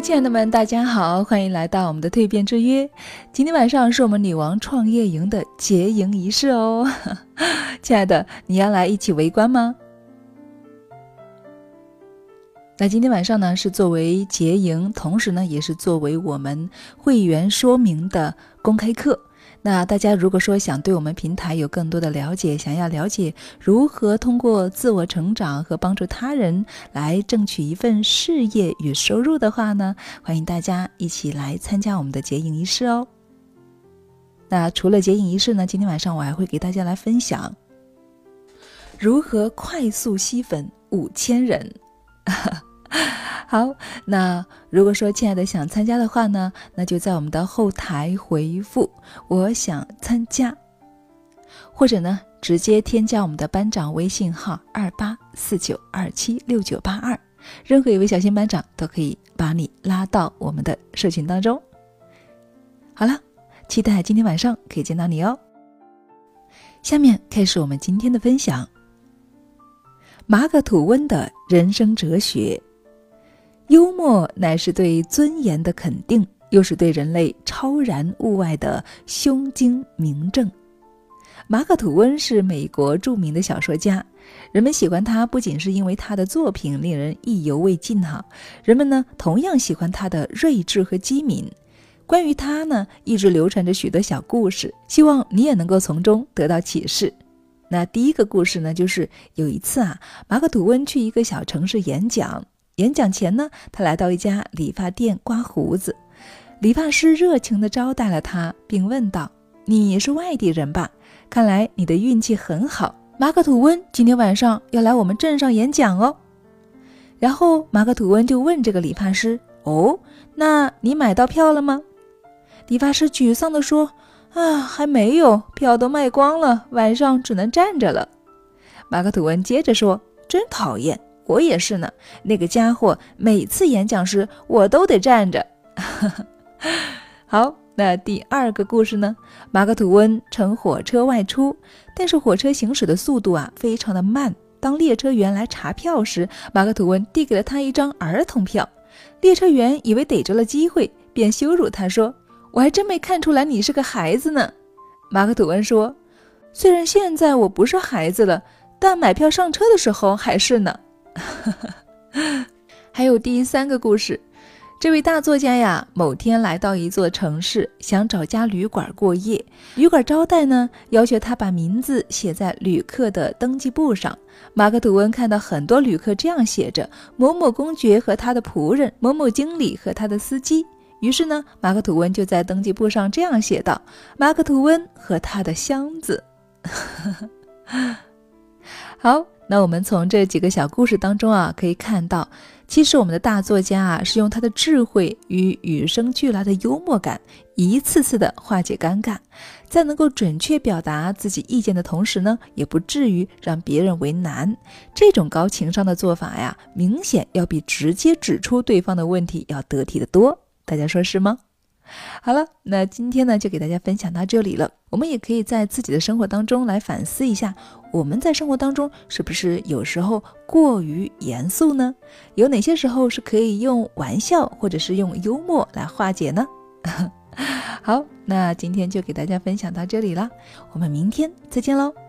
亲爱的们，大家好，欢迎来到我们的蜕变之约。今天晚上是我们女王创业营的结营仪式哦，亲爱的，你要来一起围观吗？那今天晚上呢，是作为结营，同时呢，也是作为我们会员说明的公开课。那大家如果说想对我们平台有更多的了解，想要了解如何通过自我成长和帮助他人来争取一份事业与收入的话呢，欢迎大家一起来参加我们的结影仪式哦。那除了结影仪式呢，今天晚上我还会给大家来分享如何快速吸粉五千人。好，那如果说亲爱的想参加的话呢，那就在我们的后台回复“我想参加”，或者呢直接添加我们的班长微信号二八四九二七六九八二，任何一位小新班长都可以把你拉到我们的社群当中。好了，期待今天晚上可以见到你哦。下面开始我们今天的分享，马可吐温的人生哲学。幽默乃是对尊严的肯定，又是对人类超然物外的胸襟明证。马可·吐温是美国著名的小说家，人们喜欢他不仅是因为他的作品令人意犹未尽哈，人们呢同样喜欢他的睿智和机敏。关于他呢，一直流传着许多小故事，希望你也能够从中得到启示。那第一个故事呢，就是有一次啊，马可·吐温去一个小城市演讲。演讲前呢，他来到一家理发店刮胡子，理发师热情地招待了他，并问道：“你是外地人吧？看来你的运气很好。马克吐温今天晚上要来我们镇上演讲哦。”然后马克吐温就问这个理发师：“哦，那你买到票了吗？”理发师沮丧地说：“啊，还没有，票都卖光了，晚上只能站着了。”马克吐温接着说：“真讨厌。”我也是呢，那个家伙每次演讲时我都得站着。好，那第二个故事呢？马克吐温乘火车外出，但是火车行驶的速度啊非常的慢。当列车员来查票时，马克吐温递给了他一张儿童票。列车员以为逮着了机会，便羞辱他说：“我还真没看出来你是个孩子呢。”马克吐温说：“虽然现在我不是孩子了，但买票上车的时候还是呢。” 还有第三个故事，这位大作家呀，某天来到一座城市，想找家旅馆过夜。旅馆招待呢，要求他把名字写在旅客的登记簿上。马克吐温看到很多旅客这样写着：某某公爵和他的仆人，某某经理和他的司机。于是呢，马克吐温就在登记簿上这样写道：马克吐温和他的箱子。好。那我们从这几个小故事当中啊，可以看到，其实我们的大作家啊，是用他的智慧与与生俱来的幽默感，一次次的化解尴尬，在能够准确表达自己意见的同时呢，也不至于让别人为难。这种高情商的做法呀，明显要比直接指出对方的问题要得体的多。大家说是吗？好了，那今天呢就给大家分享到这里了。我们也可以在自己的生活当中来反思一下，我们在生活当中是不是有时候过于严肃呢？有哪些时候是可以用玩笑或者是用幽默来化解呢？好，那今天就给大家分享到这里了，我们明天再见喽。